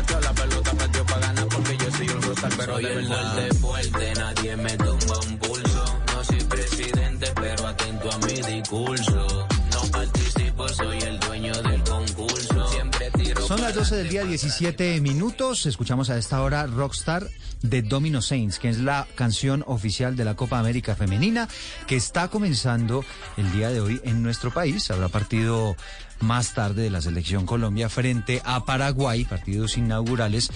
Pateó la pelota, pateó para ganar porque yo soy un rockstar, pero Soy de el verdad. fuerte, fuerte, nadie me tumba un pulso. No soy presidente, pero atento a mi discurso. No participo, soy el dueño del concurso. Siempre tiro Son las 12 del día, 17 minutos. Escuchamos a esta hora Rockstar de Domino Saints, que es la canción oficial de la Copa América Femenina, que está comenzando el día de hoy en nuestro país. Habrá partido más tarde de la selección Colombia frente a Paraguay, partidos inaugurales,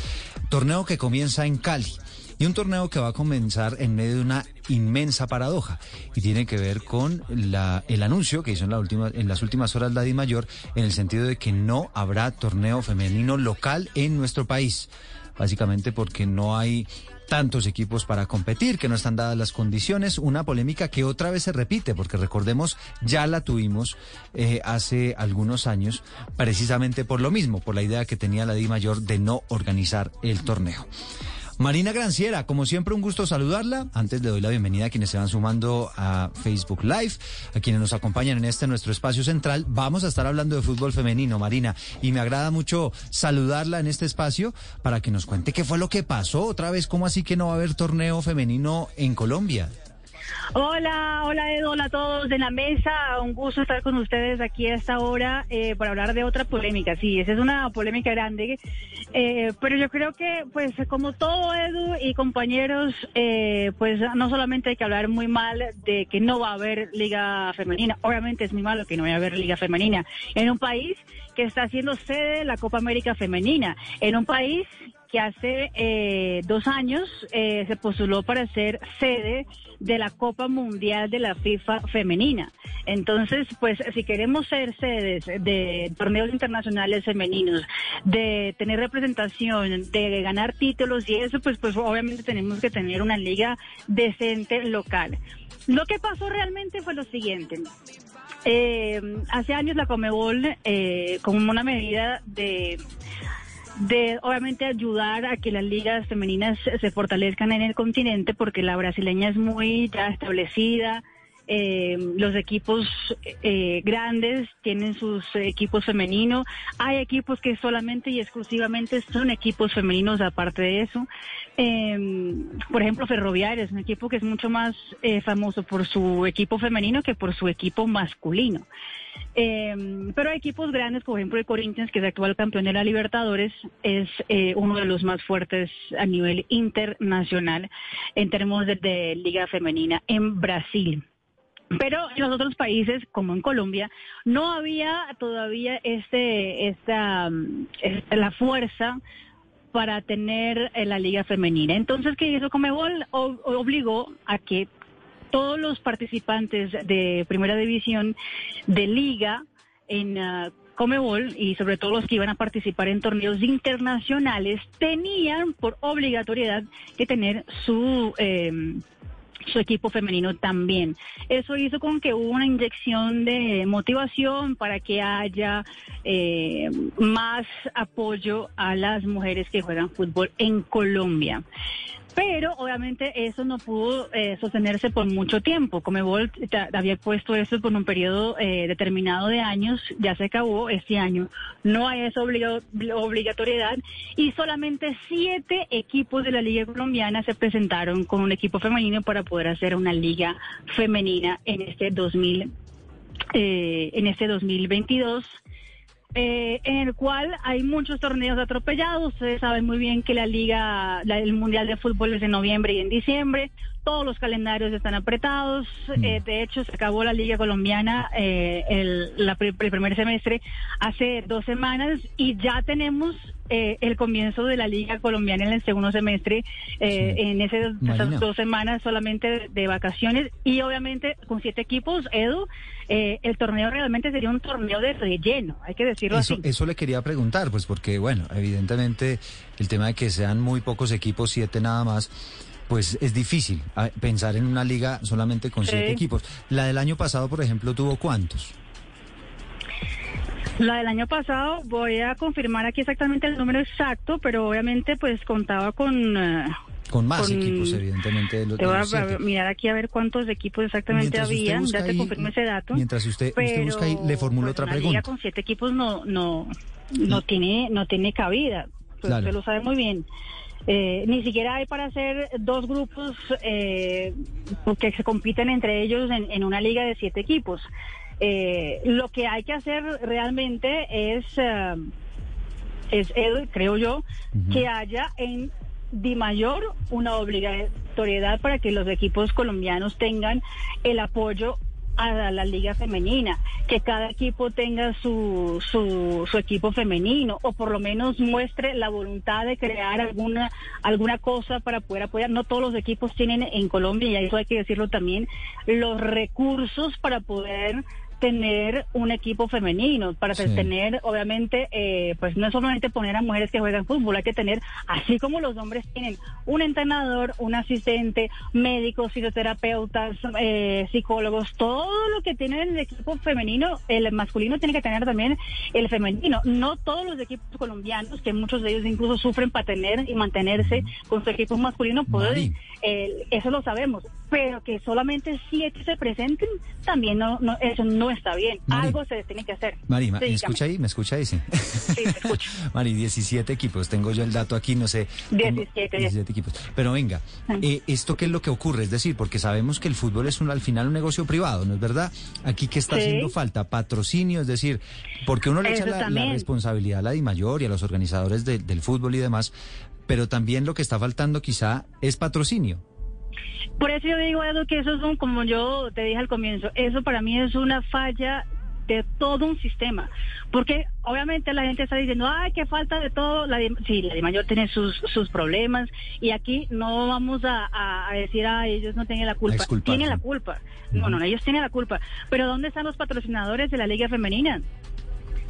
torneo que comienza en Cali. Y un torneo que va a comenzar en medio de una inmensa paradoja y tiene que ver con la- el anuncio que hizo en, la última, en las últimas horas la Di Mayor en el sentido de que no habrá torneo femenino local en nuestro país. Básicamente porque no hay tantos equipos para competir, que no están dadas las condiciones, una polémica que otra vez se repite, porque recordemos, ya la tuvimos eh, hace algunos años, precisamente por lo mismo, por la idea que tenía la Di Mayor de no organizar el torneo. Marina Granciera, como siempre un gusto saludarla. Antes le doy la bienvenida a quienes se van sumando a Facebook Live, a quienes nos acompañan en este nuestro espacio central. Vamos a estar hablando de fútbol femenino, Marina, y me agrada mucho saludarla en este espacio para que nos cuente qué fue lo que pasó otra vez, cómo así que no va a haber torneo femenino en Colombia. Hola, hola Edo, hola a todos en la mesa. Un gusto estar con ustedes aquí a esta hora eh, para hablar de otra polémica. Sí, esa es una polémica grande, eh, pero yo creo que, pues, como todo Edu y compañeros, eh, pues no solamente hay que hablar muy mal de que no va a haber liga femenina. Obviamente es muy malo que no vaya a haber liga femenina en un país que está haciendo sede de la Copa América Femenina, en un país que hace eh, dos años eh, se postuló para ser sede de la Copa Mundial de la FIFA femenina. Entonces, pues si queremos ser sedes de torneos internacionales femeninos, de tener representación, de ganar títulos y eso, pues, pues obviamente tenemos que tener una liga decente local. Lo que pasó realmente fue lo siguiente. Eh, hace años la Comebol, eh, como una medida de de obviamente ayudar a que las ligas femeninas se fortalezcan en el continente porque la brasileña es muy ya establecida. eh, los equipos eh, grandes tienen sus equipos femeninos. Hay equipos que solamente y exclusivamente son equipos femeninos aparte de eso. Eh, por ejemplo, Ferroviaria es un equipo que es mucho más eh, famoso por su equipo femenino que por su equipo masculino. Eh, pero hay equipos grandes, por ejemplo el Corinthians, que es actual campeón de la Libertadores, es eh, uno de los más fuertes a nivel internacional en términos de, liga femenina en Brasil. Pero en los otros países, como en Colombia, no había todavía este, esta, mm, la fuerza para tener eh, la liga femenina. Entonces, ¿qué hizo Comebol? O- obligó a que todos los participantes de primera división de liga en uh, Comebol y sobre todo los que iban a participar en torneos internacionales tenían por obligatoriedad que tener su eh, su equipo femenino también. Eso hizo con que hubo una inyección de motivación para que haya eh, más apoyo a las mujeres que juegan fútbol en Colombia. Pero obviamente eso no pudo eh, sostenerse por mucho tiempo. Comebol había puesto eso por un periodo eh, determinado de años, ya se acabó este año. No hay esa obligatoriedad y solamente siete equipos de la Liga Colombiana se presentaron con un equipo femenino para poder hacer una liga femenina en este 2000, eh, en este 2022 eh, en el cual hay muchos torneos atropellados. Ustedes saben muy bien que la liga, el Mundial de Fútbol es en noviembre y en diciembre. Todos los calendarios están apretados. Mm. Eh, de hecho, se acabó la liga colombiana eh, el, el primer semestre hace dos semanas y ya tenemos eh, el comienzo de la Liga Colombiana en el segundo semestre, eh, en esas dos semanas solamente de, vacaciones y obviamente con siete equipos, Edu, eh, el torneo realmente sería un torneo de relleno, hay que decirlo eso, así. Eso le quería preguntar, pues porque, bueno, evidentemente el tema de que sean muy pocos equipos, siete nada más, pues es difícil ah, pensar en una liga solamente con siete equipos. La del año pasado, por ejemplo, tuvo cuántos? La del año pasado, voy a confirmar aquí exactamente el número exacto, pero obviamente pues contaba con... Eh, con más equipos, evidentemente. te voy a mirar aquí a ver cuántos equipos exactamente había, ya te confirmo ese dato. Mientras usted, usted busca ahí, le formulo pues, otra pregunta. con siete equipos no no no tiene no tiene cabida, pues, usted lo sabe muy bien. Eh, ni siquiera hay para hacer dos grupos eh, que se compiten entre ellos en, en una liga de siete equipos. Eh, lo que hay que hacer realmente es, eh, es creo yo, que haya en Di Mayor una obligatoriedad para que los equipos colombianos tengan el apoyo a la liga femenina, que cada equipo tenga su, su, su, equipo femenino o por lo menos muestre la voluntad de crear alguna, alguna cosa para poder apoyar. No todos los equipos tienen en Colombia, y eso hay que decirlo también, los recursos para poder tener un equipo femenino, para tener, obviamente, eh, pues no solamente poner a mujeres que juegan fútbol, hay que tener, así como los hombres tienen un entrenador, un asistente, médicos, fisioterapeutas, eh, psicólogos, todo lo que tienen el equipo femenino, el masculino tiene que tener también el femenino. No todos los equipos colombianos, que muchos de ellos incluso sufren para tener y mantenerse con su equipo masculino, pueden, eh, eso lo sabemos, pero que solamente siete se presenten, también no, no eso no está bien. Algo se tiene que hacer. Mari, ¿me escucha ahí? ¿Me escucha ahí? Sí, sí escucho. Mari, 17 equipos. Tengo yo el dato aquí, no sé. 17, 17 equipos. Pero venga, eh, ¿esto qué es lo que ocurre? Es decir, porque sabemos que el fútbol es un, al final un negocio privado, ¿no es verdad? Aquí, ¿qué está haciendo falta? Patrocinio, es decir, porque uno le echa la, responsabilidad a la DIMAYOR y a los organizadores del fútbol y demás, pero también lo que está faltando quizá es patrocinio. Por eso yo digo, Edu, que eso es un, como yo te dije al comienzo, eso para mí es una falla de todo un sistema. Porque obviamente la gente está diciendo, ay, qué falta de todo. La sí, la de mayor tiene sus, sus problemas y aquí no vamos a, decir, a ellos no tienen la culpa. Tienen la culpa. No, no, ellos tienen la culpa. Pero ¿dónde están los patrocinadores de la Liga Femenina?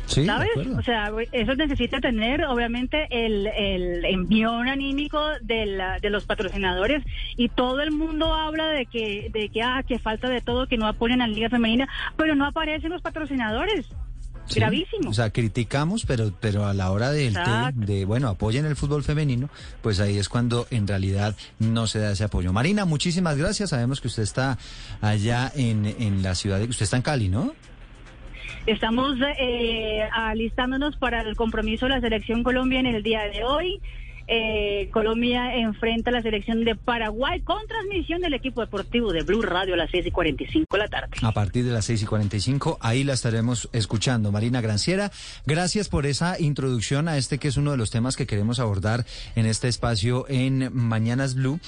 ¿Sabes? O sea, eso necesita tener, obviamente, el, el envión anímico de, de los patrocinadores y todo el mundo habla de que, de que, ah, que falta de todo, que no apoyan a la Liga Femenina, pero no aparecen los patrocinadores. Gravísimo. O sea, criticamos, pero, pero a la hora del de, bueno, apoyen el fútbol femenino, pues ahí es cuando en realidad no se da ese apoyo. Marina, muchísimas gracias. Sabemos que usted está allá en, en la ciudad de... Usted está en Cali, ¿no? Estamos eh, alistándonos para el compromiso de la selección Colombia en el día de hoy. Eh, Colombia enfrenta a la selección de Paraguay con transmisión del equipo deportivo de Blue Radio a las 6 y 45 de la tarde. A partir de las 6 y 45, ahí la estaremos escuchando. Marina Granciera, gracias por esa introducción a este que es uno de los temas que queremos abordar en este espacio en Mañanas Blue.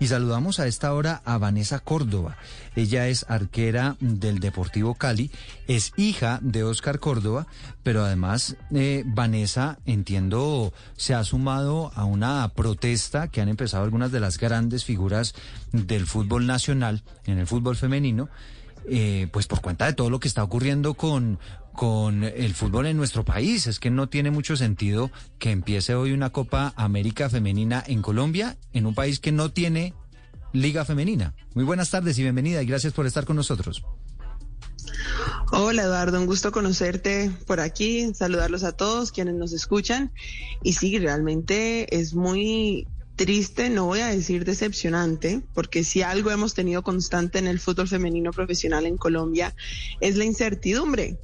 Y saludamos a esta hora a Vanessa Córdoba. Ella es arquera del Deportivo Cali, es hija de Oscar Córdoba, pero además eh, Vanessa, entiendo, se ha sumado a una protesta que han empezado algunas de las grandes figuras del fútbol nacional, en el fútbol femenino, eh, pues por cuenta de todo lo que está ocurriendo con, con el fútbol en nuestro país. Es que no tiene mucho sentido que empiece hoy una Copa América Femenina en Colombia, en un país que no tiene Liga Femenina. Muy buenas tardes y bienvenida y gracias por estar con nosotros. Hola Eduardo, un gusto conocerte por aquí, saludarlos a todos quienes nos escuchan. Y sí, realmente es muy triste, no voy a decir decepcionante, porque si algo hemos tenido constante en el fútbol femenino profesional en Colombia es la incertidumbre.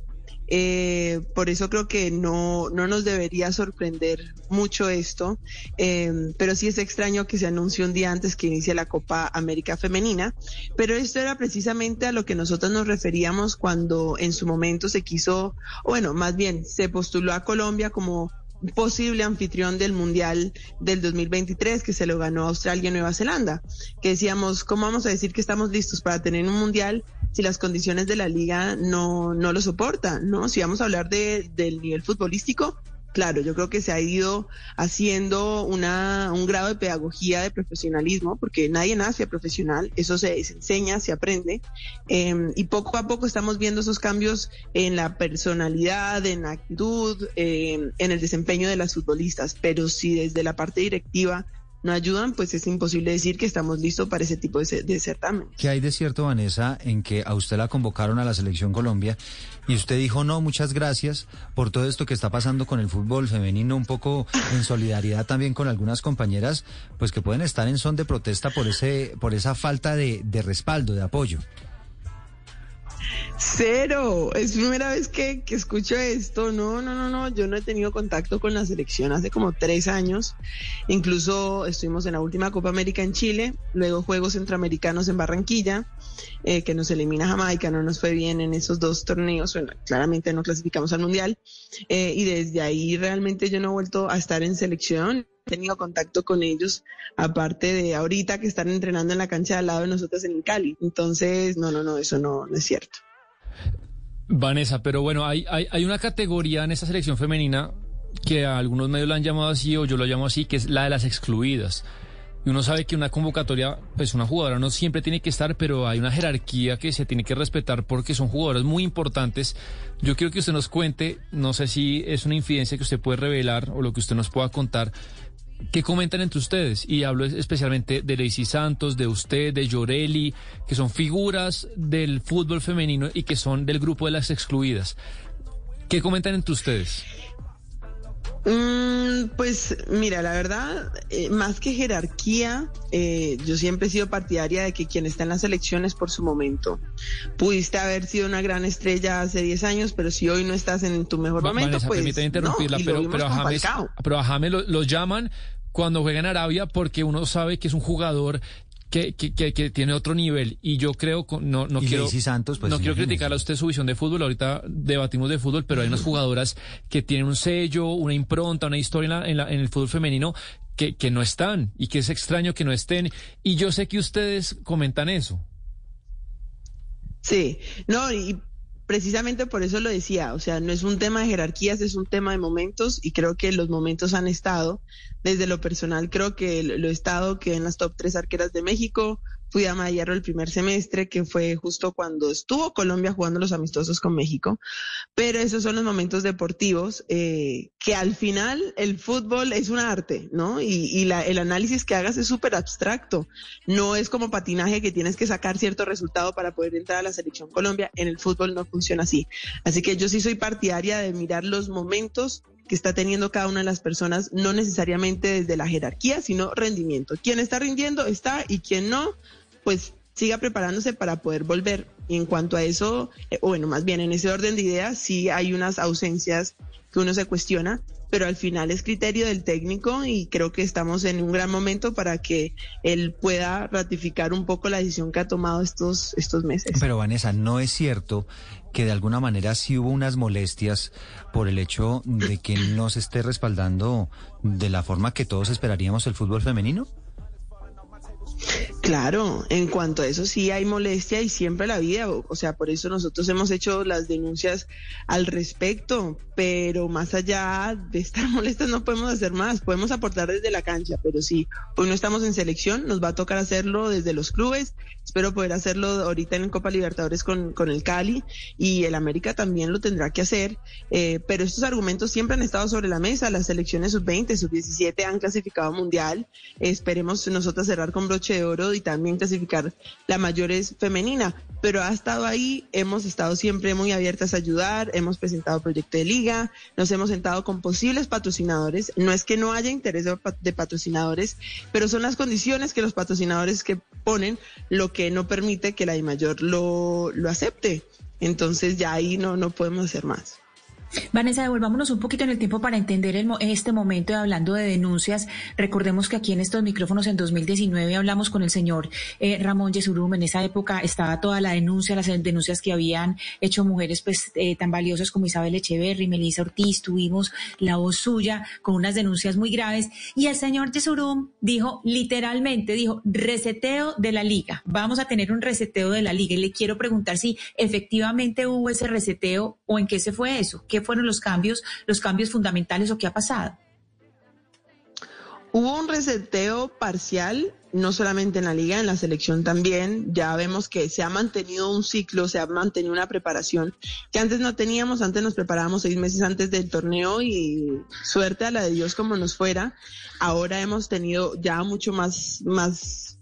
Eh, por eso creo que no, no nos debería sorprender mucho esto, eh, pero sí es extraño que se anuncie un día antes que inicie la Copa América Femenina, pero esto era precisamente a lo que nosotros nos referíamos cuando en su momento se quiso, bueno, más bien se postuló a Colombia como posible anfitrión del Mundial del 2023 que se lo ganó Australia y Nueva Zelanda, que decíamos, ¿cómo vamos a decir que estamos listos para tener un Mundial si las condiciones de la liga no, no lo soportan, ¿no? Si vamos a hablar de, del nivel futbolístico, Claro, yo creo que se ha ido haciendo una, un grado de pedagogía de profesionalismo, porque nadie nace profesional, eso se, enseña, se aprende, em, y poco a poco estamos viendo esos cambios en la personalidad, en la actitud, em, en el desempeño de las futbolistas, pero si desde la parte directiva no ayudan, pues es imposible decir que estamos listos para ese tipo de, certamen. ¿Qué hay de cierto, Vanessa, en que a usted la convocaron a la selección Colombia y usted dijo no, muchas gracias por todo esto que está pasando con el fútbol femenino, un poco en solidaridad también con algunas compañeras, pues que pueden estar en son de protesta por ese, por esa falta de respaldo, de apoyo? Cero, es primera vez que, que, escucho esto. No, no, no, no, yo no he tenido contacto con la selección hace como tres años. Incluso estuvimos en la última Copa América en Chile, luego Juegos Centroamericanos en Barranquilla, eh, que nos elimina Jamaica, no nos fue bien en esos dos torneos, bueno, claramente no clasificamos al Mundial. Eh, y desde ahí realmente yo no he vuelto a estar en selección he tenido contacto con ellos, aparte de ahorita que están entrenando en la cancha al lado de nosotros en Cali. Entonces, no, no, no, eso no, no es cierto. Vanessa, pero bueno, hay, hay, una categoría en esta selección femenina que a algunos medios la han llamado así o yo lo llamo así, que es la de las excluidas. Y uno sabe que una convocatoria, pues una jugadora no siempre tiene que estar, pero hay una jerarquía que se tiene que respetar porque son jugadoras muy importantes. Yo quiero que usted nos cuente, no sé si es una infidencia que usted puede revelar o lo que usted nos pueda contar, ¿Qué comentan entre ustedes? Y hablo especialmente de Lacey Santos, de usted, de Llorelli, que son figuras del fútbol femenino y que son del grupo de las excluidas. ¿Qué comentan entre ustedes? Mm, pues mira, la verdad, eh, más que jerarquía, eh, yo siempre he sido partidaria de que quien está en las elecciones por su momento. Pudiste haber sido una gran estrella hace 10 años, pero si hoy no estás en tu mejor momento, pues. interrumpirla, pero, pero, a James, pero a James lo, llaman cuando juega en Arabia porque uno sabe que es un jugador que, que, que, tiene otro nivel y yo creo no no quiero Santos, pues, no quiero criticar a usted su visión de fútbol ahorita debatimos de fútbol pero hay unas jugadoras que tienen un sello una impronta una historia en, en, el fútbol femenino que, que no están y que es extraño que no estén. Y yo sé que ustedes comentan eso. Sí. No y precisamente por eso lo decía, o sea, no es un tema de jerarquías, es un tema de momentos y creo que los momentos han estado. Desde lo personal, creo que lo he estado que en las top tres arqueras de México, fui a Mayarro el primer semestre, que fue justo cuando estuvo Colombia jugando los amistosos con México. Pero esos son los momentos deportivos eh, que al final el fútbol es un arte, ¿no? Y, y la, el análisis que hagas es súper abstracto. No es como patinaje que tienes que sacar cierto resultado para poder entrar a la selección Colombia. En el fútbol no funciona así. Así que yo sí soy partidaria de mirar los momentos que está teniendo cada una de las personas, no necesariamente desde la jerarquía, sino rendimiento. Quien está rindiendo está y quien no, pues siga preparándose para poder volver. Y en cuanto a eso, eh, bueno, más bien en ese orden de ideas, sí hay unas ausencias que uno se cuestiona, pero al final es criterio del técnico y creo que estamos en un gran momento para que él pueda ratificar un poco la decisión que ha tomado estos, estos meses. Pero Vanessa, ¿no es cierto que de alguna manera sí hubo unas molestias por el hecho de que no se esté respaldando de la forma que todos esperaríamos el fútbol femenino? Claro, en cuanto a eso sí hay molestia y siempre la vida, o, sea, por eso nosotros hemos hecho las denuncias al respecto, pero más allá de estar molestas no podemos hacer más, podemos aportar desde la cancha, pero sí, hoy no estamos en selección, nos va a tocar hacerlo desde los clubes, espero poder hacerlo ahorita en Copa Libertadores con, con el Cali y el América también lo tendrá que hacer, eh, pero estos argumentos siempre han estado sobre la mesa, las selecciones sub-20, sub-17 han clasificado mundial, esperemos nosotros cerrar con broche de oro y también clasificar la mayores femenina. Pero ha estado ahí, hemos estado siempre muy abiertas a ayudar, hemos presentado proyecto de liga, nos hemos sentado con posibles patrocinadores. No es que no haya interés de, patrocinadores, pero son las condiciones que los patrocinadores que ponen lo que no permite que la I mayor lo, lo acepte. Entonces ya ahí no, no podemos hacer más. Vanessa, devolvámonos un poquito en el tiempo para entender el, este momento de hablando de denuncias. Recordemos que aquí en estos micrófonos en 2019 hablamos con el señor eh, Ramón Yesurum. En esa época estaba toda la denuncia, las denuncias que habían hecho mujeres pues eh, tan valiosas como Isabel Echeverry, Melissa Ortiz. Tuvimos la voz suya con unas denuncias muy graves. Y el señor Yesurum dijo literalmente, dijo reseteo de la liga. Vamos a tener un reseteo de la liga. Y le quiero preguntar si efectivamente hubo ese reseteo o en qué se fue eso. ¿Qué fueron los cambios, los cambios fundamentales o qué ha pasado? Hubo un reseteo parcial, no solamente en la liga, en la selección también. Ya vemos que se ha mantenido un ciclo, se ha mantenido una preparación que antes no teníamos. Antes nos preparábamos seis meses antes del torneo y suerte a la de Dios como nos fuera. Ahora hemos tenido ya mucho más, más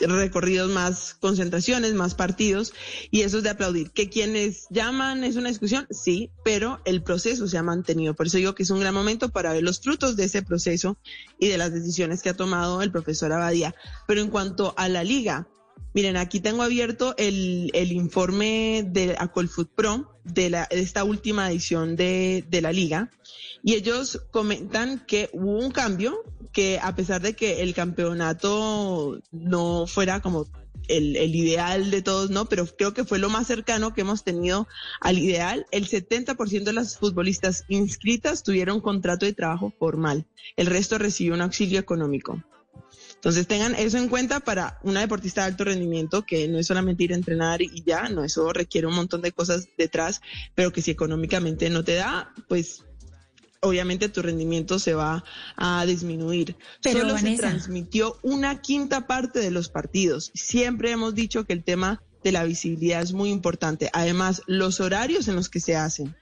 recorridos, más concentraciones, más partidos, y eso es de aplaudir. Que quienes llaman es una discusión, sí, pero el proceso se ha mantenido. Por eso digo que es un gran momento para ver los frutos de ese proceso y de las decisiones que ha tomado el profesor Abadía. Pero en cuanto a la liga, miren, aquí tengo abierto el, el informe de Acolfoot Pro de, la, de esta última edición de, de la liga, y ellos comentan que hubo un cambio que a pesar de que el campeonato no fuera como el, el, ideal de todos, ¿no? Pero creo que fue lo más cercano que hemos tenido al ideal. El 70% de las futbolistas inscritas tuvieron contrato de trabajo formal. El resto recibió un auxilio económico. Entonces tengan eso en cuenta para una deportista de alto rendimiento, que no es solamente ir a entrenar y ya, no, eso requiere un montón de cosas detrás, pero que si económicamente no te da, pues obviamente tu rendimiento se va a disminuir. Pero Solo se transmitió una quinta parte de los partidos. Siempre hemos dicho que el tema de la visibilidad es muy importante. Además, los horarios en los que se hacen.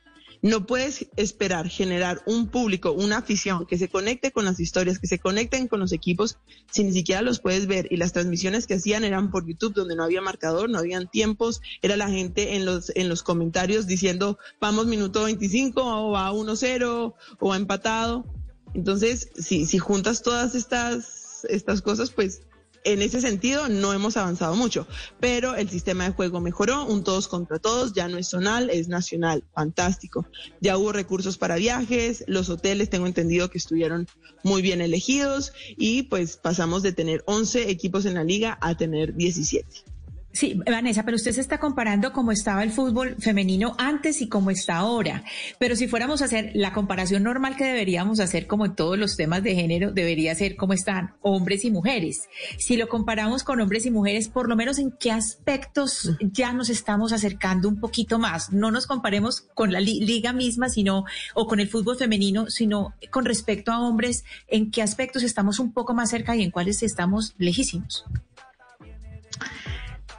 No puedes esperar generar un público, una afición que se conecte con las historias, que se conecten con los equipos, si ni siquiera los puedes ver. Y las transmisiones que hacían eran por YouTube, donde no había marcador, no habían tiempos, era la gente en los, en los comentarios diciendo, vamos minuto 25, o va 1-0, o ha empatado. Entonces, si, si juntas todas estas, estas cosas, pues en ese sentido no hemos avanzado mucho, pero el sistema de juego mejoró, un todos contra todos, ya no es zonal, es nacional, fantástico. Ya hubo recursos para viajes, los hoteles tengo entendido que estuvieron muy bien elegidos y pues pasamos de tener 11 equipos en la liga a tener 17. Sí, Vanessa, pero usted se está comparando cómo estaba el fútbol femenino antes y cómo está ahora. Pero si fuéramos a hacer la comparación normal que deberíamos hacer, como en todos los temas de género, debería ser cómo están hombres y mujeres. Si lo comparamos con hombres y mujeres, por lo menos en qué aspectos ya nos estamos acercando un poquito más. No nos comparemos con la liga misma, sino, o con el fútbol femenino, sino con respecto a hombres, en qué aspectos estamos un poco más cerca y en cuáles estamos lejísimos.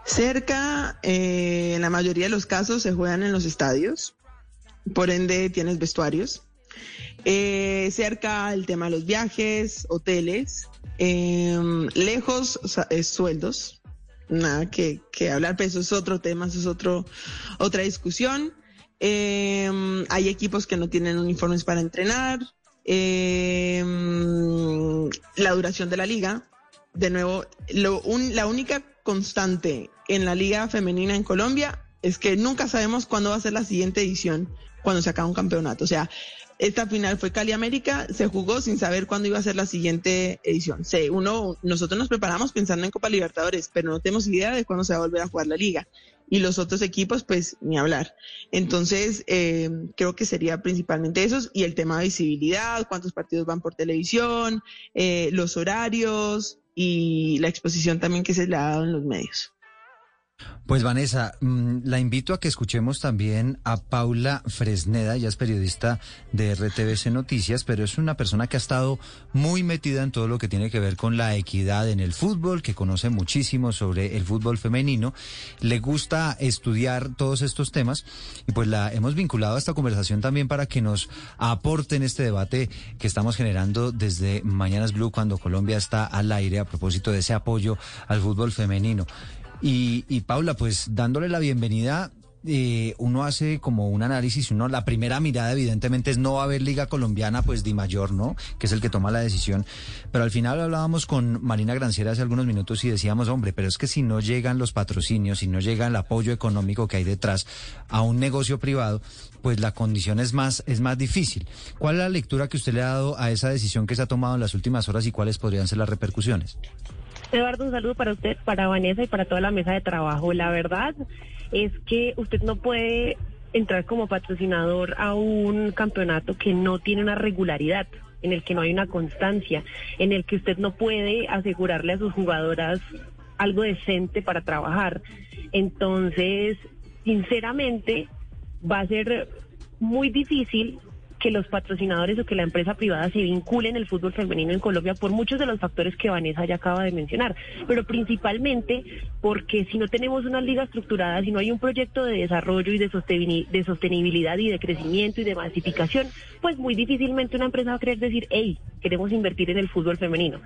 Cerca, eh, en la mayoría de los casos, se juegan en los estadios, por ende tienes vestuarios. Eh, cerca el tema de los viajes, hoteles, em, lejos sueldos, nada que, hablar, pero eso es otro tema, eso es otro, otra discusión. Em, hay equipos que no tienen uniformes para entrenar, em, la duración de la liga, de nuevo, lo, la única constante en la liga femenina en Colombia es que nunca sabemos cuándo va a ser la siguiente edición cuando se acaba un campeonato. O sea, esta final fue Cali América, se jugó sin saber cuándo iba a ser la siguiente edición. Sí, uno, nosotros nos preparamos pensando en Copa Libertadores, pero no tenemos idea de cuándo se va a volver a jugar la liga. Y los otros equipos, pues, ni hablar. Entonces, eh, creo que sería principalmente esos y el tema de visibilidad, cuántos partidos van por televisión, eh, los horarios, y la exposición también que se le ha dado en los medios. Pues Vanessa, mm, la invito a que escuchemos también a Paula Fresneda, ella es periodista de RTBC Noticias, pero es una persona que ha estado muy metida en todo lo que tiene que ver con la equidad en el fútbol, que conoce muchísimo sobre el fútbol femenino, le gusta estudiar todos estos temas y pues la hemos vinculado a esta conversación también para que nos aporte en este debate que estamos generando desde Mañanas Blue cuando Colombia está al aire a propósito de ese apoyo al fútbol femenino. Y, y Paula, pues dándole la bienvenida, eh, uno hace como un análisis, uno la primera mirada evidentemente es no va a haber liga colombiana pues de mayor, ¿no? Que es el que toma la decisión. Pero al final hablábamos con Marina Granciera hace algunos minutos y decíamos, hombre, pero es que si no llegan los patrocinios, si no llega el apoyo económico que hay detrás a un negocio privado, pues la condición es más, es más difícil. ¿Cuál es la lectura que usted le ha dado a esa decisión que se ha tomado en las últimas horas y cuáles podrían ser las repercusiones? Eduardo, un saludo para usted, para Vanessa y para toda la mesa de trabajo. La verdad es que usted no puede entrar como patrocinador a un campeonato que no tiene una regularidad, en el que no hay una constancia, en el que usted no puede asegurarle a sus jugadoras algo decente para trabajar. Entonces, sinceramente, va a ser muy difícil que los patrocinadores o que la empresa privada se vinculen el fútbol femenino en Colombia por muchos de los factores que Vanessa ya acaba de mencionar, pero principalmente porque si no tenemos una liga estructurada, si no hay un proyecto de desarrollo y de, de sostenibilidad y de crecimiento y de masificación, pues muy difícilmente una empresa va a querer decir, hey, queremos invertir en el fútbol femenino.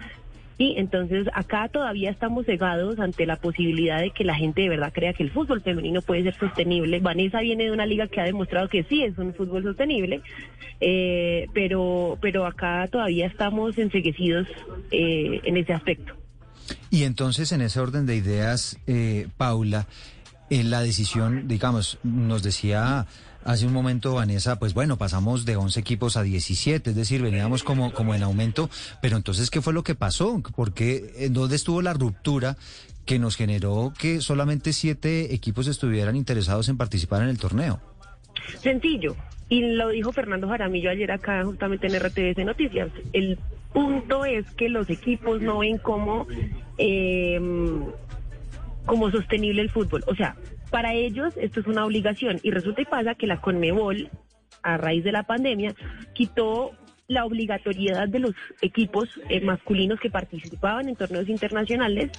Sí, entonces acá todavía estamos cegados ante la posibilidad de que la gente de verdad crea que el fútbol femenino puede ser sostenible. Vanessa viene de una liga que ha demostrado que sí es un fútbol sostenible, eh, pero, pero acá todavía estamos enseguecidos eh, en ese aspecto. Y entonces, en ese orden de ideas, eh, Paula, en la decisión, digamos, nos decía hace un momento, Vanessa, pues bueno, pasamos de 11 equipos a 17, es decir, veníamos como, como en aumento, pero entonces, ¿qué fue lo que pasó? ¿Por qué, en dónde estuvo la ruptura que nos generó que solamente siete equipos estuvieran interesados en participar en el torneo? Sencillo, y lo dijo Fernando Jaramillo ayer acá justamente en RTVC Noticias. El punto es que los equipos no ven como, eh, como sostenible el fútbol. O sea, para ellos esto es una obligación y resulta y pasa que la Conmebol, a raíz de la pandemia, quitó la obligatoriedad de los equipos eh, masculinos que participaban en torneos internacionales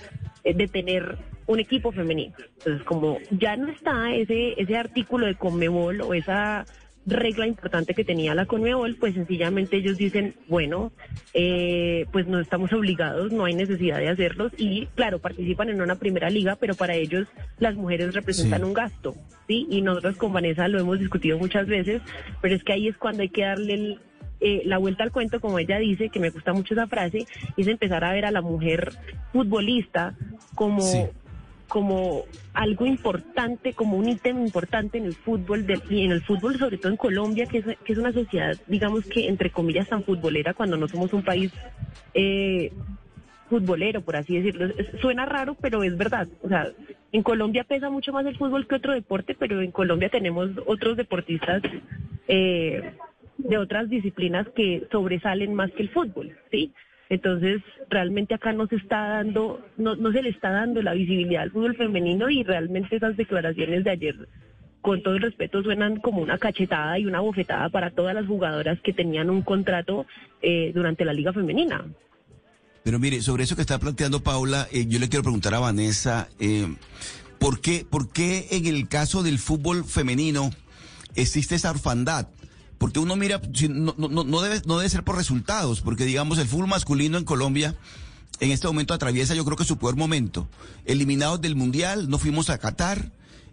eh, de tener un equipo femenino. Entonces, como ya no está ese ese artículo de Conmebol o esa regla importante que tenía la Conmebol, pues sencillamente ellos dicen, bueno, eh, pues no estamos obligados, no hay necesidad de hacerlos y claro, participan en una primera liga, pero para ellos las mujeres representan un gasto, ¿sí? Y nosotros con Vanessa lo hemos discutido muchas veces, pero es que ahí es cuando hay que darle eh, la vuelta al cuento, como ella dice, que me gusta mucho esa frase, es empezar a ver a la mujer futbolista como como algo importante, como un ítem importante en el fútbol y en el fútbol, sobre todo en Colombia, que es, que es una sociedad, digamos que entre comillas, tan futbolera cuando no somos un país eh, futbolero, por así decirlo. suena raro, pero es verdad. O sea, en Colombia pesa mucho más el fútbol que otro deporte, pero en Colombia tenemos otros deportistas eh, de otras disciplinas que sobresalen más que el fútbol, ¿sí? Entonces, realmente acá no se está dando, no, no se le está dando la visibilidad al fútbol femenino y realmente esas declaraciones de ayer, con todo el respeto, suenan como una cachetada y una bofetada para todas las jugadoras que tenían un contrato eh, durante la liga femenina. Pero mire, sobre eso que está planteando Paula, eh, yo le quiero preguntar a Vanessa, eh, ¿por, qué, ¿por qué en el caso del fútbol femenino existe esa orfandad? Porque uno mira, no, no, no, debe, no debe ser por resultados, porque digamos el fútbol masculino en Colombia en este momento atraviesa yo creo que su peor momento. Eliminados del Mundial, no fuimos a Qatar,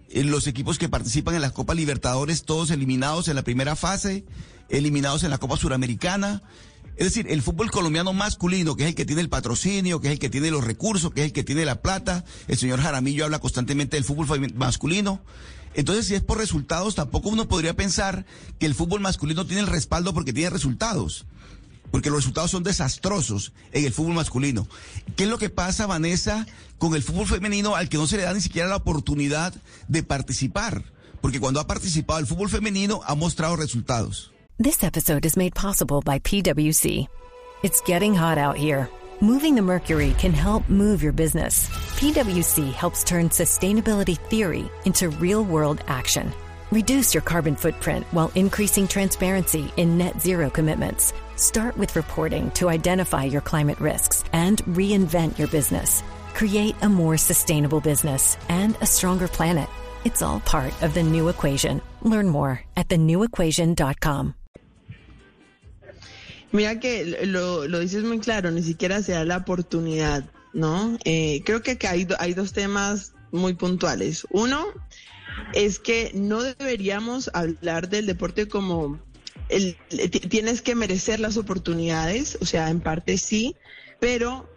eh, los equipos que participan en la Copa Libertadores, todos eliminados en la primera fase, eliminados en la Copa Suramericana. Es decir, el fútbol colombiano masculino, que es el que tiene el patrocinio, que es el que tiene los recursos, que es el que tiene la plata, el señor Jaramillo habla constantemente del fútbol masculino, entonces, si es por resultados, tampoco uno podría pensar que el fútbol masculino tiene el respaldo porque tiene resultados. Porque los resultados son desastrosos en el fútbol masculino. ¿Qué es lo que pasa, Vanessa, con el fútbol femenino al que no se le da ni siquiera la oportunidad de participar? Porque cuando ha participado el fútbol femenino ha mostrado resultados. This episode is made possible by PwC. It's getting hot out here. Moving the Mercury can help move your business. PwC helps turn sustainability theory into real world action. Reduce your carbon footprint while increasing transparency in net zero commitments. Start with reporting to identify your climate risks and reinvent your business. Create a more sustainable business and a stronger planet. It's all part of the new equation. Learn more at thenewequation.com. Mira que lo, lo dices muy claro, ni siquiera se da la oportunidad, ¿no? Eh, creo que hay, hay dos temas muy puntuales. Uno es que no deberíamos hablar del deporte como el, ti- tienes que merecer las oportunidades, o sea, en parte sí, pero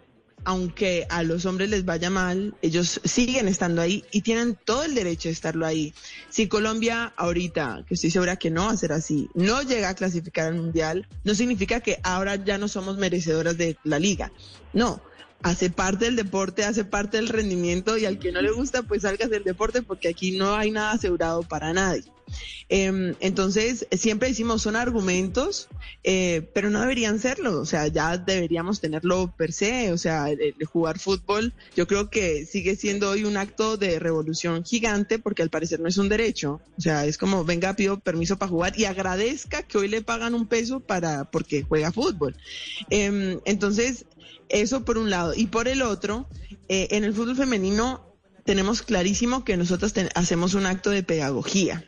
aunque a los hombres les vaya mal, ellos siguen estando ahí y tienen todo el derecho de estarlo ahí. Si Colombia ahorita, que estoy segura que no va a ser así, no llega a clasificar al Mundial, no significa que ahora ya no somos merecedoras de la liga. No, hace parte del deporte, hace parte del rendimiento y al que no le gusta, pues salgas del deporte porque aquí no hay nada asegurado para nadie. Em, entonces, siempre decimos son argumentos, eh, pero no deberían serlo, o sea, ya deberíamos tenerlo per se, o sea, el, el jugar fútbol, yo creo que sigue siendo hoy un acto de revolución gigante porque al parecer no es un derecho, o sea, es como venga, pido permiso para jugar y agradezca que hoy le pagan un peso para porque juega fútbol. Em, entonces, eso por un lado. Y por el otro, eh, en el fútbol femenino tenemos clarísimo que nosotros hacemos un acto de pedagogía.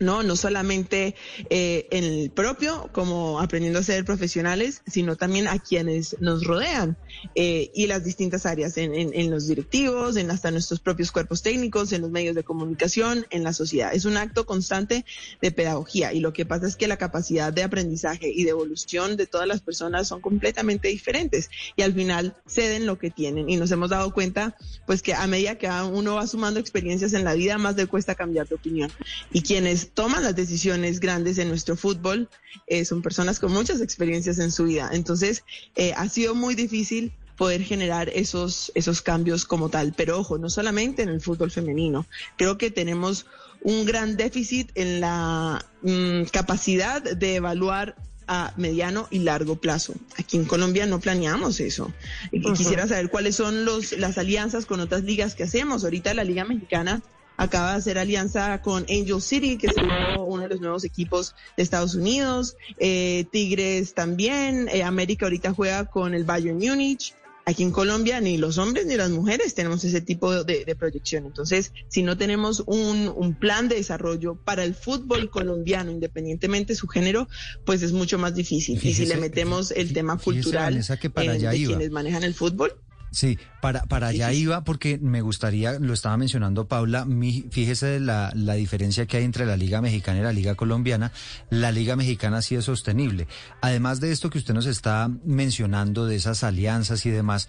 No, no solamente eh, en el propio, como aprendiendo a ser profesionales, sino también a quienes nos rodean eh, y las distintas áreas, en, en- en los directivos, en hasta nuestros propios cuerpos técnicos, en los medios de comunicación, en la sociedad. Es un acto constante de pedagogía y lo que pasa es que la capacidad de aprendizaje y de evolución de todas las personas son completamente diferentes y al final ceden lo que tienen. Y nos hemos dado cuenta pues que a medida que uno va sumando experiencias en la vida más le cuesta cambiar de opinión. Y quienes toman las decisiones grandes en nuestro fútbol eh, son personas con muchas experiencias en su vida entonces eh, ha sido muy difícil poder generar esos, esos cambios como tal. Pero ojo, no solamente en el fútbol femenino. Creo que tenemos un gran déficit en la mm, capacidad de evaluar a mediano y largo plazo. Aquí en Colombia no planeamos eso. Y Ujú. Quisiera saber cuáles son los, las alianzas con otras ligas que hacemos. Ahorita la Liga Mexicana acaba de hacer alianza con Angel City, que es uno, de los nuevos equipos de Estados Unidos. Eh, Tigres también. Eh, América ahorita juega con el Bayern Múnich. Aquí en Colombia ni los hombres ni las mujeres tenemos ese tipo de, de proyección. Entonces, si no tenemos un, un plan de desarrollo para el fútbol colombiano, independientemente de su género, pues es mucho más difícil. y si le metemos el tema cultural Vanessa, que para allá de iba. quienes manejan el fútbol, Sí, para, para allá iba porque me gustaría, lo estaba mencionando Paula, mi- fíjese la, la diferencia que hay entre la Liga Mexicana y la Liga Colombiana. La Liga Mexicana sí es sostenible. Además de esto que usted nos está mencionando, de esas alianzas y demás,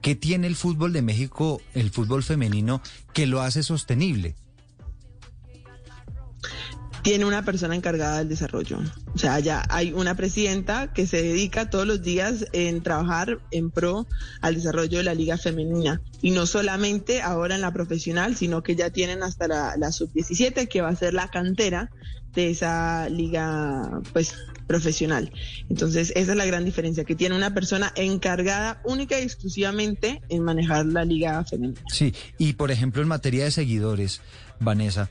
¿qué tiene el fútbol de México, el fútbol femenino, que lo hace sostenible? Tiene una persona encargada del desarrollo. O sea, ya hay una presidenta que se dedica todos los días en trabajar en pro al desarrollo de la liga femenina. Y no solamente ahora en la profesional, sino que ya tienen hasta la, la sub-17, que va a ser la cantera de esa liga, pues, profesional. Entonces, esa es la gran diferencia, que tiene una persona encargada única y exclusivamente en manejar la liga femenina. Sí, y por ejemplo en materia de seguidores, Vanessa,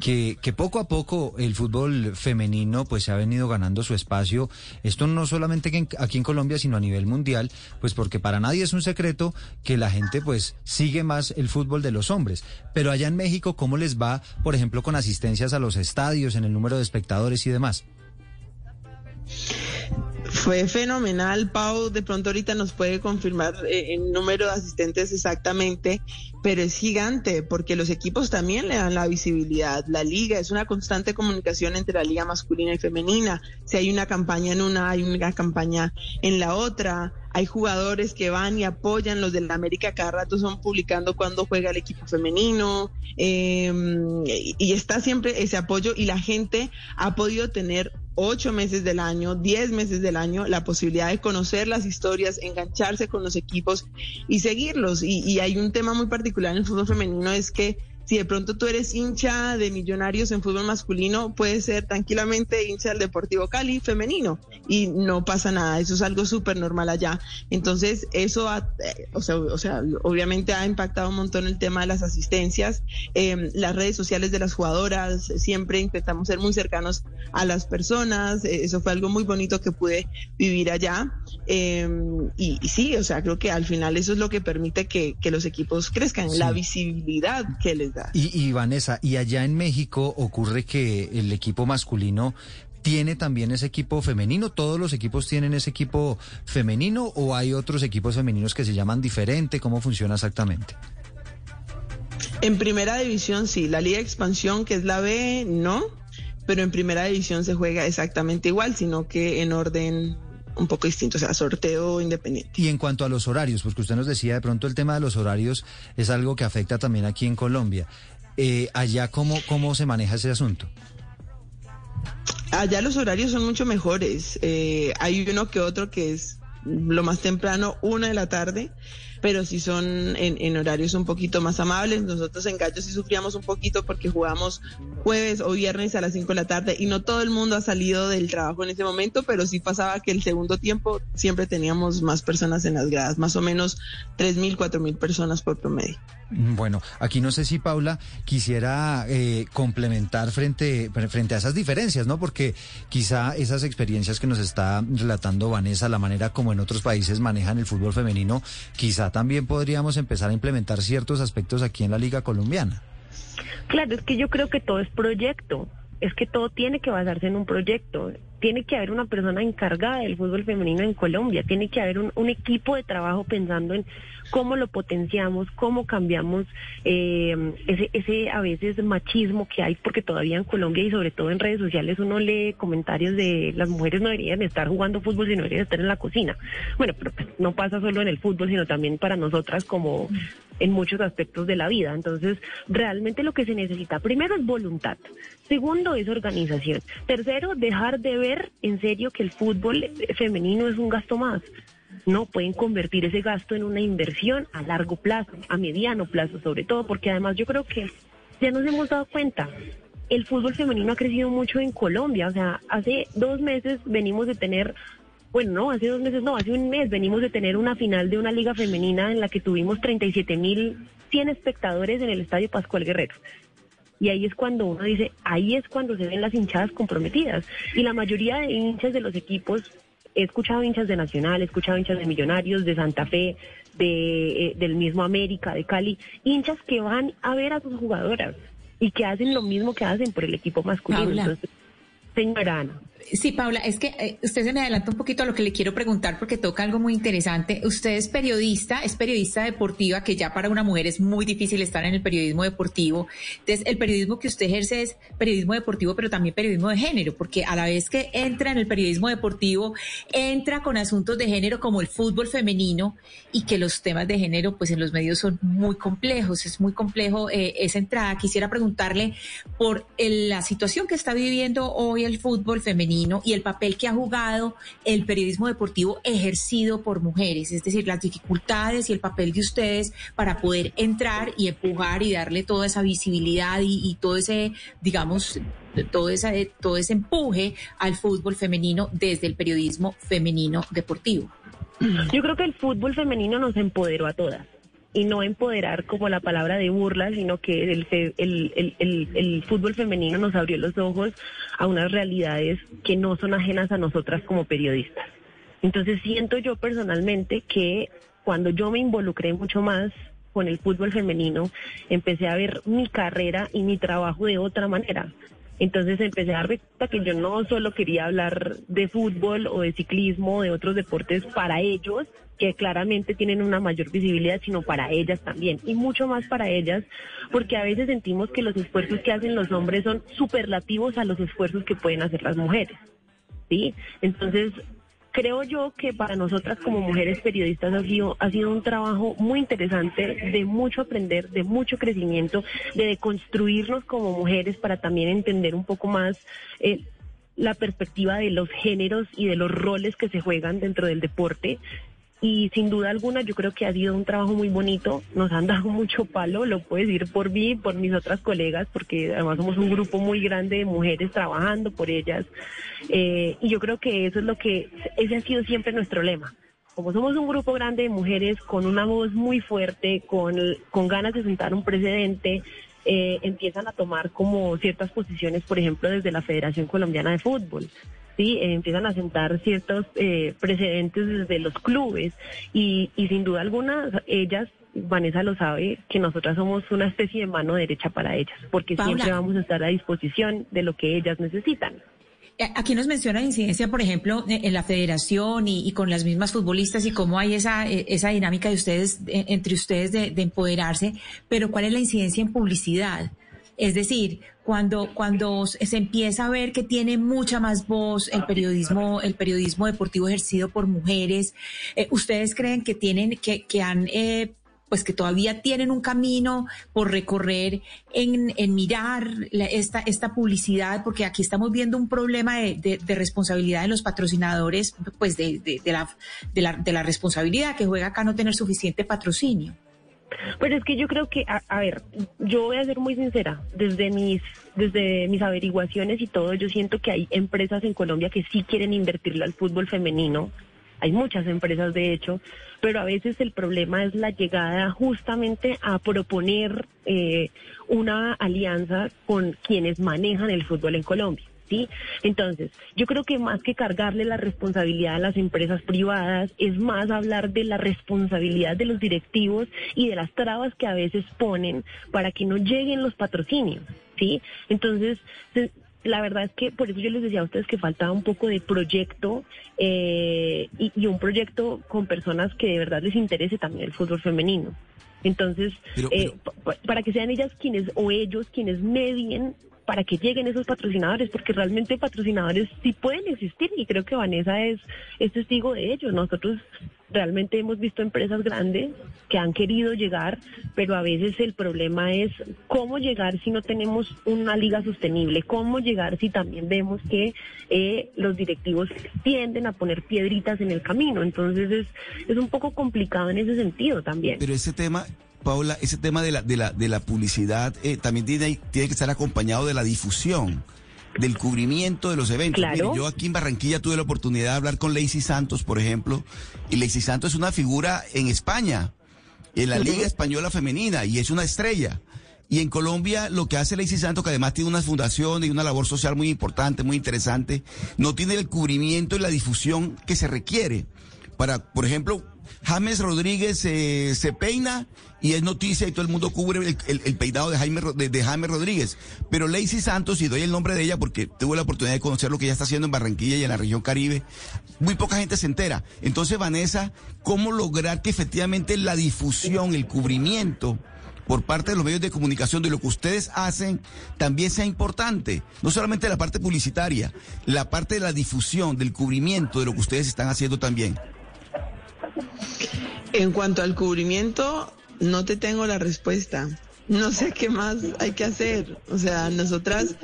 que, que poco a poco el fútbol femenino pues se ha venido ganando su espacio, esto no solamente aquí en Colombia, sino a nivel mundial, pues porque para nadie es un secreto que la gente pues sigue más el fútbol de los hombres. Pero allá en México, ¿cómo les va, por ejemplo, con asistencias a los estadios, en el número de espectadores y demás? Fue fenomenal, Pau. De pronto ahorita nos puede confirmar eh, el número de asistentes exactamente, pero es gigante porque los equipos también le dan la visibilidad. La liga es una constante comunicación entre la liga masculina y femenina. Si hay una campaña en una, hay una campaña en la otra. Hay jugadores que van y apoyan. Los de la América cada rato son publicando cuando juega el equipo femenino. eh, y está siempre ese apoyo y la gente ha podido tener ocho meses del año, diez meses del año, la posibilidad de conocer las historias, engancharse con los equipos y seguirlos. Y, y hay un tema muy particular en el fútbol femenino, es que si de pronto tú eres hincha de millonarios en fútbol masculino, puedes ser tranquilamente hincha del Deportivo Cali femenino y no pasa nada, eso es algo súper normal allá. Entonces, eso, ha, eh, o, sea, o sea, obviamente ha impactado un montón el tema de las asistencias, eh, las redes sociales de las jugadoras, siempre intentamos ser muy cercanos a las personas, eh, eso fue algo muy bonito que pude vivir allá. Eh, y, y, sí, o sea, creo que al final eso es lo que permite que, que los equipos crezcan, sí. la visibilidad que les da. Y, y Vanessa, y allá en México ocurre que el equipo masculino ¿Tiene también ese equipo femenino? ¿Todos los equipos tienen ese equipo femenino o hay otros equipos femeninos que se llaman diferente? ¿Cómo funciona exactamente? En primera división sí, la Liga de Expansión, que es la B, no, pero en primera división se juega exactamente igual, sino que en orden un poco distinto, o sea, sorteo independiente. Y en cuanto a los horarios, porque usted nos decía de pronto el tema de los horarios es algo que afecta también aquí en Colombia. Eh, allá, ¿cómo, ¿cómo se maneja ese asunto? Allá los horarios son mucho mejores. Eh, hay uno que otro que es lo más temprano, una de la tarde, pero si son en, horarios un poquito más amables. Nosotros en Gallo sí sufríamos un poquito porque jugamos jueves o viernes a las 5 de la tarde y no todo el mundo ha salido del trabajo en ese momento, pero sí pasaba que el segundo tiempo siempre teníamos más personas en las gradas, más o menos 3.000, 4.000 personas por promedio. Bueno, aquí no sé si Paula quisiera eh, complementar frente, frente a esas diferencias, ¿no? Porque quizá esas experiencias que nos está relatando Vanessa, la manera como en otros países manejan el fútbol femenino, quizá también podríamos empezar a implementar ciertos aspectos aquí en la Liga Colombiana. Claro, es que yo creo que todo es proyecto, es que todo tiene que basarse en un proyecto. Tiene que haber una persona encargada del fútbol femenino en Colombia, tiene que haber un, un equipo de trabajo pensando en cómo lo potenciamos, cómo cambiamos eh, ese, ese a veces machismo que hay, porque todavía en Colombia y sobre todo en redes sociales uno lee comentarios de las mujeres no deberían estar jugando fútbol, sino deberían estar en la cocina. Bueno, pero pues, no pasa solo en el fútbol, sino también para nosotras como en muchos aspectos de la vida. Entonces, realmente lo que se necesita, primero es voluntad, segundo es organización, tercero, dejar de ver en serio que el fútbol femenino es un gasto más. No pueden convertir ese gasto en una inversión a largo plazo, a mediano plazo sobre todo, porque además yo creo que ya nos hemos dado cuenta, el fútbol femenino ha crecido mucho en Colombia, o sea, hace dos meses venimos de tener bueno, no, hace dos meses, no, hace un mes venimos de tener una final de una liga femenina en la que tuvimos 37 mil 100 espectadores en el Estadio Pascual Guerrero. Y ahí es cuando uno dice, ahí es cuando se ven las hinchadas comprometidas. Y la mayoría de hinchas de los equipos, he escuchado hinchas de Nacional, he escuchado hinchas de Millonarios, de Santa Fe, de, eh, del mismo América, de Cali, hinchas que van a ver a sus jugadoras y que hacen lo mismo que hacen por el equipo masculino. Paula. Entonces, señora Ana. Sí, Paula, es que eh, usted se me adelanta un poquito a lo que le quiero preguntar porque toca algo muy interesante. Usted es periodista, es periodista deportiva, que ya para una mujer es muy difícil estar en el periodismo deportivo. Entonces, el periodismo que usted ejerce es periodismo deportivo, pero también periodismo de género, porque a la vez que entra en el periodismo deportivo, entra con asuntos de género como el fútbol femenino y que los temas de género, pues en los medios son muy complejos, es muy complejo eh, esa entrada. Quisiera preguntarle por la situación que está viviendo hoy el fútbol femenino y el papel que ha jugado el periodismo deportivo ejercido por mujeres, es decir, las dificultades y el papel de ustedes para poder entrar y empujar y darle toda esa visibilidad y, y todo ese, digamos, todo ese, todo ese empuje al fútbol femenino desde el periodismo femenino deportivo. Yo creo que el fútbol femenino nos empoderó a todas y no empoderar como la palabra de burla, sino que el, el, fútbol femenino nos abrió los ojos a unas realidades que no son ajenas a nosotras como periodistas. Entonces siento yo personalmente que cuando yo me involucré mucho más con el fútbol femenino, empecé a ver mi carrera y mi trabajo de otra manera. Entonces empecé a darme cuenta que yo no solo quería hablar de fútbol o de ciclismo de otros deportes para ellos, que claramente tienen una mayor visibilidad, sino para ellas también. Y mucho más para ellas, porque a veces sentimos que los esfuerzos que hacen los hombres son superlativos a los esfuerzos que pueden hacer las mujeres. ¿Sí? Entonces, creo yo que para nosotras como mujeres periodistas ha sido, ha sido un trabajo muy interesante, de mucho aprender, de mucho crecimiento, de deconstruirnos como mujeres para también entender un poco más eh, la perspectiva de los géneros y de los roles que se juegan dentro del deporte. Y sin duda alguna yo creo que ha sido un trabajo muy bonito, nos han dado mucho palo, lo puedo decir por mí, por mis otras colegas, porque además somos un grupo muy grande de mujeres trabajando por ellas eh, y yo creo que eso es lo que, ese ha sido siempre nuestro lema. Como somos un grupo grande de mujeres con una voz muy fuerte, con, con ganas de sentar un precedente, eh, empiezan a tomar como ciertas posiciones, por ejemplo, desde la Federación Colombiana de Fútbol. ¿Sí? Eh, empiezan a sentar ciertos eh, precedentes desde los clubes y, y sin duda alguna ellas Vanessa lo sabe, que nosotras somos una especie de mano derecha para ellas, porque Paula. siempre vamos a estar a disposición de lo que ellas necesitan. Eh, Aquí nos menciona la incidencia, por ejemplo, eh, en la federación y, y con las mismas futbolistas y cómo hay esa, esa dinámica de ustedes, entre ustedes de, de empoderarse, pero ¿cuál es la incidencia en publicidad? Es decir, cuando, cuando se empieza a ver que tiene mucha más voz el periodismo, el periodismo deportivo ejercido por mujeres, eh, ¿ustedes creen que tienen, que, que han eh, pues que todavía tienen un camino por recorrer en, en mirar la- esta, esta publicidad, porque aquí estamos viendo un problema de, de- responsabilidad de los patrocinadores, pues de la, de, la, de la responsabilidad que juega acá no tener suficiente patrocinio. Pero es que yo creo que, a, a ver, yo voy a ser muy sincera, desde mis, desde mis averiguaciones y todo, yo siento que hay empresas en Colombia que sí quieren invertirle al fútbol femenino. Hay muchas empresas, de hecho, pero a veces el problema es la llegada justamente a proponer eh, una alianza con quienes manejan el fútbol en Colombia. ¿Sí? Entonces, yo creo que más que cargarle la responsabilidad a las empresas privadas, es más hablar de la responsabilidad de los directivos y de las trabas que a veces ponen para que no lleguen los patrocinios, ¿sí? Entonces, la verdad es que por eso yo les decía a ustedes que faltaba un poco de proyecto eh, y, y un proyecto con personas que de verdad les interese también el fútbol femenino. Entonces, Pero- eh, pa- pa- para que sean ellas quienes o ellos quienes medien para que lleguen esos patrocinadores, porque realmente patrocinadores sí pueden existir y creo que Vanessa es, es testigo de ello. Nosotros realmente hemos visto empresas grandes que han querido llegar, pero a veces el problema es cómo llegar si no tenemos una liga sostenible, cómo llegar si también vemos que eh, los directivos tienden a poner piedritas en el camino. Entonces es, es un poco complicado en ese sentido también. Pero ese tema, Paula, ese tema de la, de la, de la publicidad eh, también tiene, tiene que estar acompañado de la difusión, del cubrimiento de los eventos. Claro. Mire, yo aquí en Barranquilla tuve la oportunidad de hablar con Lacey Santos, por ejemplo, y Lacey Santos es una figura en España, en la. Liga Española Femenina, y es una estrella. Y en Colombia lo que hace Lacey Santos, que además tiene una fundación y una labor social muy importante, muy interesante, no tiene el cubrimiento y la difusión que se requiere. Para, por ejemplo, James Rodríguez eh, se peina y es noticia y todo el mundo cubre el, peinado de, de James Rodríguez. Pero Lacey Santos, y doy el nombre de ella porque tuve la oportunidad de conocer lo que ella está haciendo en Barranquilla y en la región Caribe, muy poca gente se entera. Entonces, Vanessa, ¿cómo lograr que efectivamente la difusión, el cubrimiento por parte de los medios de comunicación de lo que ustedes hacen también sea importante? No solamente la parte publicitaria, la parte de la difusión, del cubrimiento de lo que ustedes están haciendo también. En cuanto al cubrimiento, no te tengo la respuesta. No sé qué más hay que hacer. O sea, nosotras,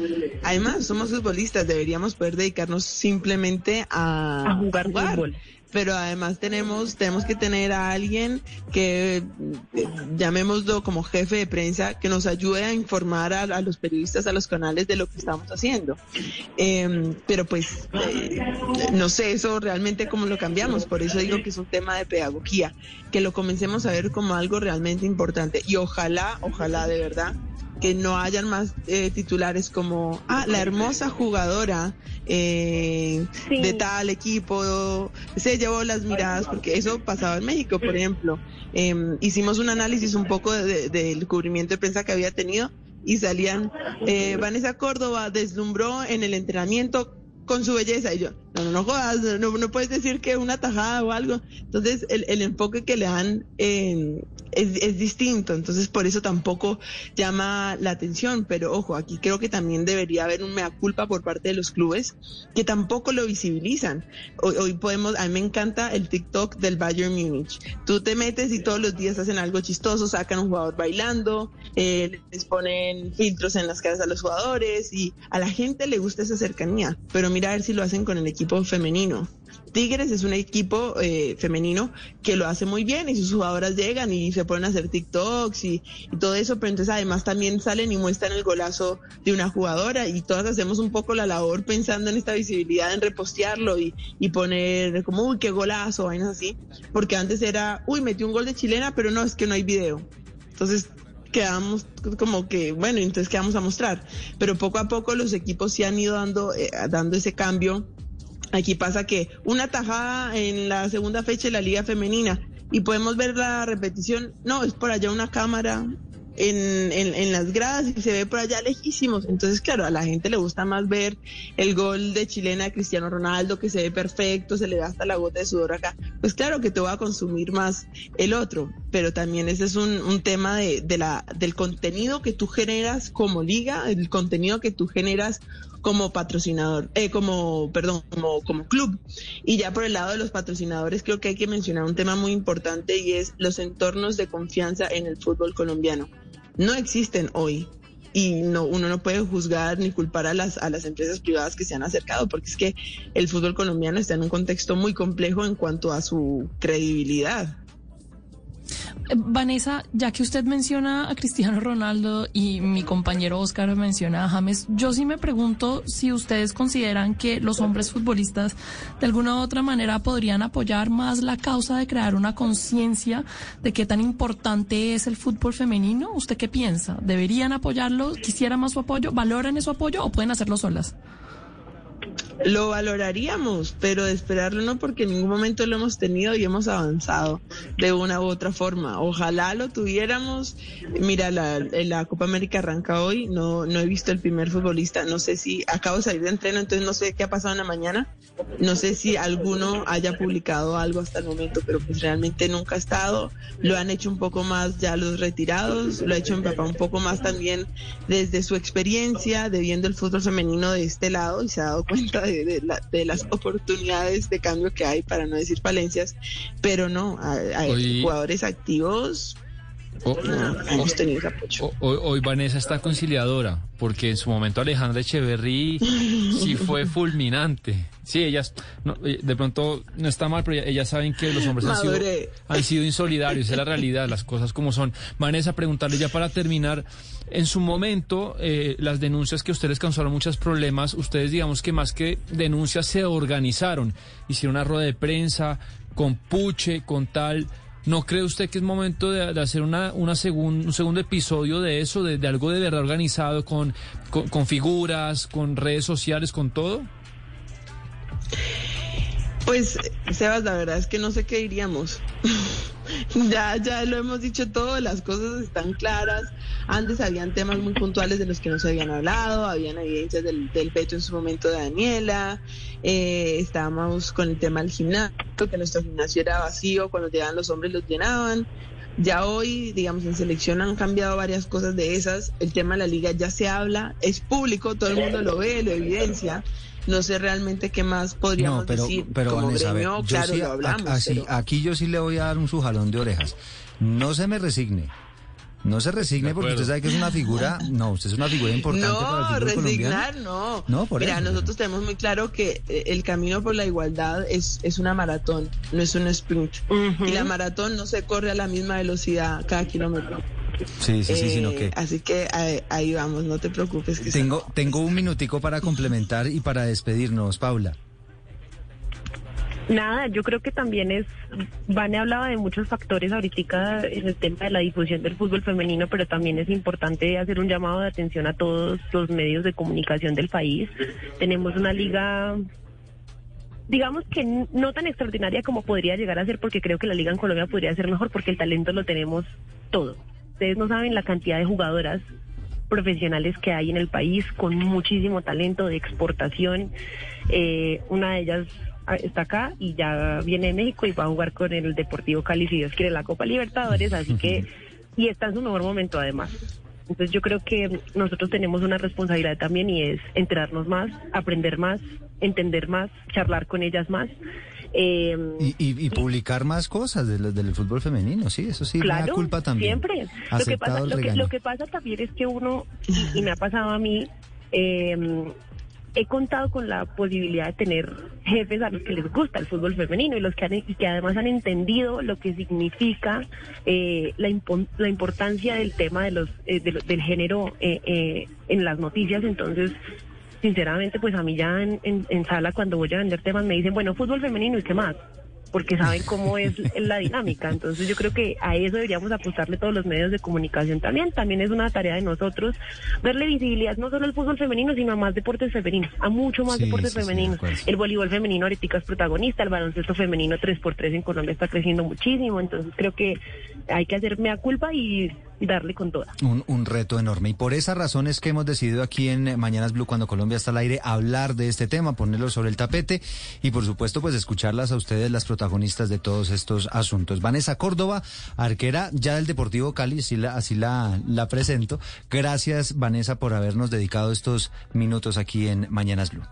además, somos futbolistas, deberíamos poder dedicarnos simplemente a, A jugar fútbol. Pero además tenemos, tenemos que tener a alguien que, eh, llamémoslo como jefe de prensa, que nos ayude a informar a, los periodistas, a los canales de lo que estamos haciendo. Eh, pero pues, eh, no sé eso realmente cómo lo cambiamos. Por eso digo que es un tema de pedagogía, que lo comencemos a ver como algo realmente importante. Y ojalá, ojalá de verdad que no hayan más eh, titulares como, ah, la hermosa jugadora eh, Sí. de tal equipo se llevó las miradas, porque eso pasaba en México, por ejemplo. Eh, hicimos un análisis un poco de- de- del cubrimiento de prensa que había tenido y salían, eh, Vanessa Córdoba deslumbró en el entrenamiento con su belleza y yo, no, no, no jodas, no, no puedes decir que una tajada o algo. Entonces, el, el enfoque que le dan eh, es, es distinto, entonces por eso tampoco llama la atención, pero ojo, aquí creo que también debería haber un mea culpa por parte de los clubes que tampoco lo visibilizan. Hoy, hoy podemos, a mí me encanta el TikTok del Bayern Múnich. Tú te metes y todos los días hacen algo chistoso, sacan un jugador bailando, eh, les ponen filtros en las caras a los jugadores y a la gente le gusta esa cercanía, pero mira a ver si lo hacen con el equipo femenino. Tigres es un equipo eh, femenino que lo hace muy bien y sus jugadoras llegan y se ponen a hacer TikToks y, todo eso, pero entonces además también salen y muestran el golazo de una jugadora y todas hacemos un poco la labor pensando en esta visibilidad, en repostearlo y, poner como, uy, qué golazo, vainas así, porque antes era, uy, metió un gol de chilena, pero no, es que no hay video. Entonces quedamos como que, bueno, entonces qué vamos a mostrar. Pero poco a poco los equipos sí han ido dando, eh, dando ese cambio. Aquí pasa que una tajada en la segunda fecha de la liga femenina y podemos ver la repetición, no, es por allá una cámara en, en, en, las gradas y se ve por allá lejísimos. Entonces, claro, a la gente le gusta más ver el gol de chilena de Cristiano Ronaldo, que se ve perfecto, se le da hasta la gota de sudor acá. Pues claro que te va a consumir más el otro, pero también ese es un, un tema de, de la, del contenido que tú generas como liga, el contenido que tú generas como patrocinador, eh, como, perdón, como, como club. Y ya por el lado de los patrocinadores, creo que hay que mencionar un tema muy importante y es los entornos de confianza en el fútbol colombiano. No existen hoy y no, uno no puede juzgar ni culpar a las, a las empresas privadas que se han acercado, porque es que el fútbol colombiano está en un contexto muy complejo en cuanto a su credibilidad. Vanessa, ya que usted menciona a Cristiano Ronaldo y mi compañero Oscar menciona a James, yo sí me pregunto si ustedes consideran que los hombres futbolistas de alguna u otra manera podrían apoyar más la causa de crear una conciencia de qué tan importante es el fútbol femenino. ¿Usted qué piensa? ¿Deberían apoyarlo? ¿Quisiera más su apoyo? ¿Valoran ese apoyo o pueden hacerlo solas? Lo valoraríamos, pero esperarlo no, porque en ningún momento lo hemos tenido y hemos avanzado de una u otra forma. Ojalá lo tuviéramos. Mira, la, la Copa América arranca hoy, no, no he visto el primer futbolista, no sé si acabo de salir de entreno, entonces no sé qué ha pasado en la mañana, no sé si alguno haya publicado algo hasta el momento, pero pues realmente nunca ha estado. Lo han hecho un poco más ya los retirados, lo ha hecho mi papá un poco más también desde su experiencia de viendo el fútbol femenino de este lado y se ha dado cuenta de, de, la, de, las oportunidades de cambio que hay, para no decir falencias, pero no, hay, jugadores activos. O- no, hemos tenido ese apoyo. Hoy, hoy Vanessa está conciliadora, porque en su momento Alejandra Echeverry sí fue fulminante. Sí, ellas, no, eh, de pronto no está mal, pero ellas saben que los hombres han sido, han sido insolidarios, es la realidad, las cosas como son. Vanessa, preguntarle ya para terminar, en su momento, eh, las denuncias que ustedes causaron muchos problemas, ustedes digamos que más que denuncias se organizaron, hicieron una rueda de prensa con puche, con tal... ¿No cree usted que es momento de, de hacer una, una segun- un segundo episodio de eso, de, de algo de verdad organizado, con, con, con figuras, con redes sociales, con todo? Pues, Sebas, la verdad es que no sé qué diríamos. ya, ya lo hemos dicho todo, las cosas están claras. Antes habían temas muy puntuales de los que no se habían hablado, habían evidencias del, del en su momento de Daniela, eh, estábamos con el tema del gimnasio, que nuestro gimnasio era vacío, cuando llegaban los hombres los llenaban. Ya hoy, digamos, en selección han cambiado varias cosas de esas. El tema de la liga ya se habla, es público, todo el mundo lo ve, lo evidencia. No sé realmente qué más podríamos No, pero, decir. pero Como Vanessa, a ver, gremio, yo claro, sí, lo a- hablamos. así- pero- aquí yo sí le voy a dar un sujalón de orejas. No se me resigne. No se resigne porque usted sabe que es una figura, no, usted es una figura importante para el No, colombiano. resignar, no. No, por Mira, eso. nosotros tenemos muy claro que eh, el camino por la igualdad es, es una maratón, no es un sprint. Y la maratón no se corre a la misma velocidad cada kilómetro. Sí, sí, sí, sino Eh, que Así que ahí, ahí vamos, no te preocupes. Que tengo, tengo un minutico para complementar y para despedirnos, Paula. Nada, yo creo que también es, Vane hablaba de muchos factores ahorita en el tema de la difusión del fútbol femenino, pero también es importante hacer un llamado de atención a todos los medios de comunicación del país. Tenemos una liga, digamos que no tan extraordinaria como podría llegar a ser, porque creo que la liga en Colombia podría ser mejor, porque el talento lo tenemos todo. Ustedes no saben la cantidad de jugadoras profesionales que hay en el país con muchísimo talento de exportación. Eh, una de ellas ah, está acá y ya viene de México y va a jugar con el Deportivo Cali si Dios quiere la Copa Libertadores, así que y está en su mejor momento además. Entonces yo creo que nosotros tenemos una responsabilidad también y es enterarnos más, aprender más, entender más, charlar con ellas más. Eh, Y, y- y publicar más cosas del, del fútbol femenino, sí, eso sí, me da Claro, culpa también. Siempre. Lo que, pasa, lo, que, lo que pasa también es que uno, y, y me ha pasado a mí, eh, he contado con la posibilidad de tener jefes a los que les gusta el fútbol femenino y los que, han, y que además han entendido lo que significa eh, la, impo- la importancia del tema de los, eh, de lo- del género eh, eh, en las noticias. Entonces, sinceramente, pues a mí ya en, en- en sala cuando voy a vender temas me dicen, bueno, fútbol femenino y qué más porque saben cómo es la dinámica. Entonces yo creo que a eso deberíamos apostarle todos los medios de comunicación también. También es una tarea de nosotros darle visibilidad no solo al fútbol femenino, sino a más deportes femeninos, a mucho más Sí, deportes sí, sí, de femeninos. el voleibol femenino ahorita es protagonista, el baloncesto femenino 3x3 en Colombia está creciendo muchísimo. Entonces creo que hay que hacerme a culpa y darle con toda. Un, un reto enorme. Y por esa razón es que hemos decidido aquí en Mañanas Blue, cuando Colombia está al aire, hablar de este tema, ponerlo sobre el tapete y, por supuesto, pues escucharlas a ustedes, las protagonistas de todos estos asuntos. Vanessa Córdoba, arquera ya del Deportivo Cali, así la, así la, la presento. Gracias, Vanessa, por habernos dedicado estos minutos aquí en Mañanas Blue.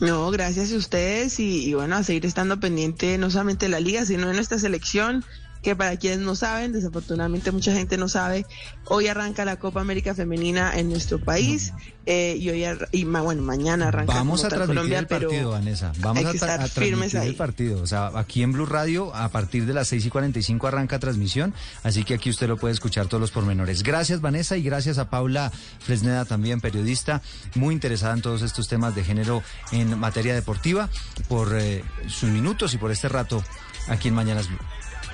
No, gracias a ustedes y, y bueno, a seguir estando pendiente no solamente de la liga, sino de nuestra selección, que para quienes no saben, desafortunadamente mucha gente no sabe, hoy arranca la Copa América Femenina en nuestro país eh, y hoy y ma- bueno, mañana arranca Vamos a transmitir Colombia, el pero partido, Vanessa. Vamos hay a, que estar a firmes transmitir ahí. el partido. O sea, aquí en Blue Radio, a partir de las 6 y 45 arranca transmisión. Así que aquí usted lo puede escuchar todos los pormenores. Gracias, Vanessa, y gracias a Paula Fresneda, también periodista, muy interesada en todos estos temas de género en materia deportiva, por eh, sus minutos y por este rato aquí en Mañanas Blue.